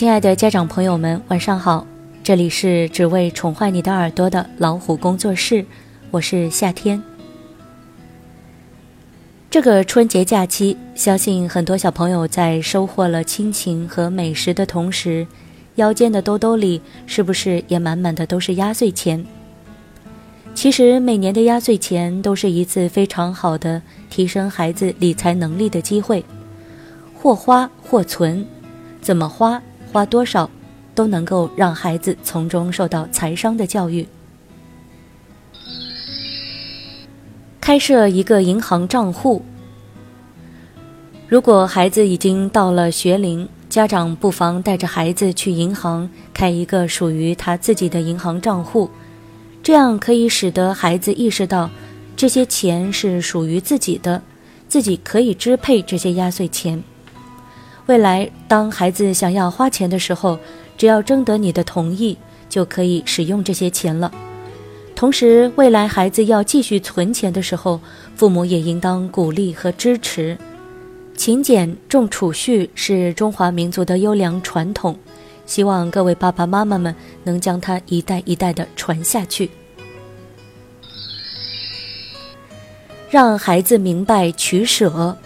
亲爱的家长朋友们，晚上好！这里是只为宠坏你的耳朵的老虎工作室，我是夏天。这个春节假期，相信很多小朋友在收获了亲情和美食的同时，腰间的兜兜里是不是也满满的都是压岁钱？其实每年的压岁钱都是一次非常好的提升孩子理财能力的机会，或花或存，怎么花？花多少，都能够让孩子从中受到财商的教育。开设一个银行账户。如果孩子已经到了学龄，家长不妨带着孩子去银行开一个属于他自己的银行账户，这样可以使得孩子意识到这些钱是属于自己的，自己可以支配这些压岁钱。未来，当孩子想要花钱的时候，只要征得你的同意，就可以使用这些钱了。同时，未来孩子要继续存钱的时候，父母也应当鼓励和支持。勤俭重储蓄是中华民族的优良传统，希望各位爸爸妈妈们能将它一代一代的传下去，让孩子明白取舍。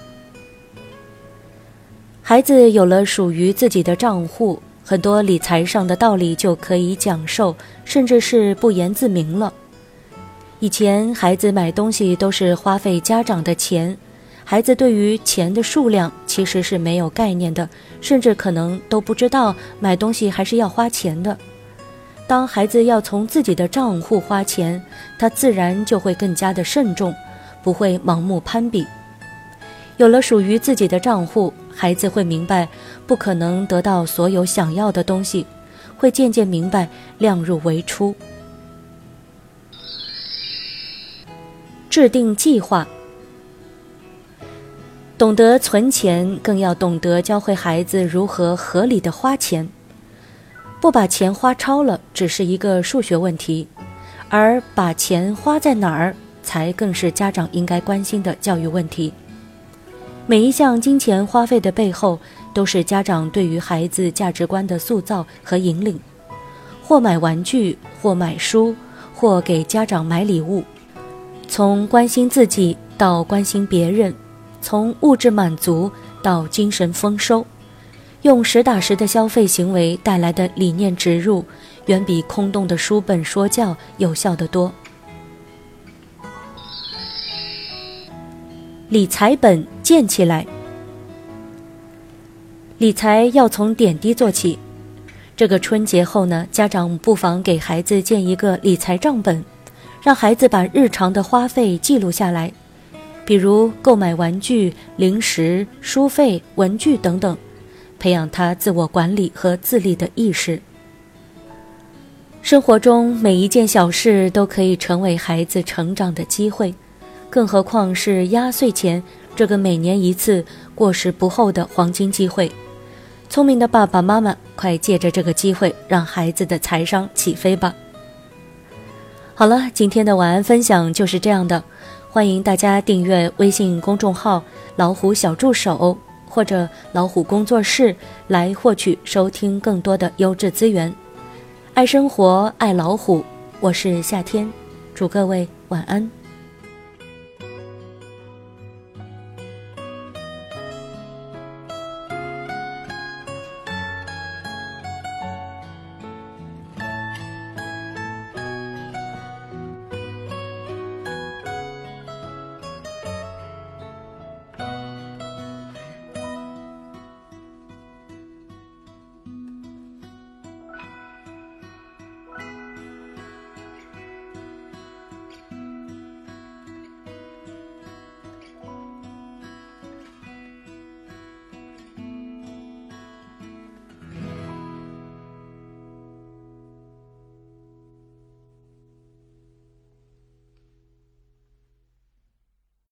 孩子有了属于自己的账户，很多理财上的道理就可以讲授，甚至是不言自明了。以前孩子买东西都是花费家长的钱，孩子对于钱的数量其实是没有概念的，甚至可能都不知道买东西还是要花钱的。当孩子要从自己的账户花钱，他自然就会更加的慎重，不会盲目攀比。有了属于自己的账户。孩子会明白，不可能得到所有想要的东西，会渐渐明白量入为出。制定计划，懂得存钱，更要懂得教会孩子如何合理的花钱，不把钱花超了，只是一个数学问题，而把钱花在哪儿，才更是家长应该关心的教育问题。每一项金钱花费的背后，都是家长对于孩子价值观的塑造和引领。或买玩具，或买书，或给家长买礼物，从关心自己到关心别人，从物质满足到精神丰收，用实打实的消费行为带来的理念植入，远比空洞的书本说教有效得多。理财本建起来。理财要从点滴做起。这个春节后呢，家长不妨给孩子建一个理财账本，让孩子把日常的花费记录下来，比如购买玩具、零食、书费、文具等等，培养他自我管理和自立的意识。生活中每一件小事都可以成为孩子成长的机会。更何况是压岁钱这个每年一次、过时不候的黄金机会，聪明的爸爸妈妈，快借着这个机会，让孩子的财商起飞吧！好了，今天的晚安分享就是这样的，欢迎大家订阅微信公众号“老虎小助手”或者“老虎工作室”来获取收听更多的优质资源。爱生活，爱老虎，我是夏天，祝各位晚安。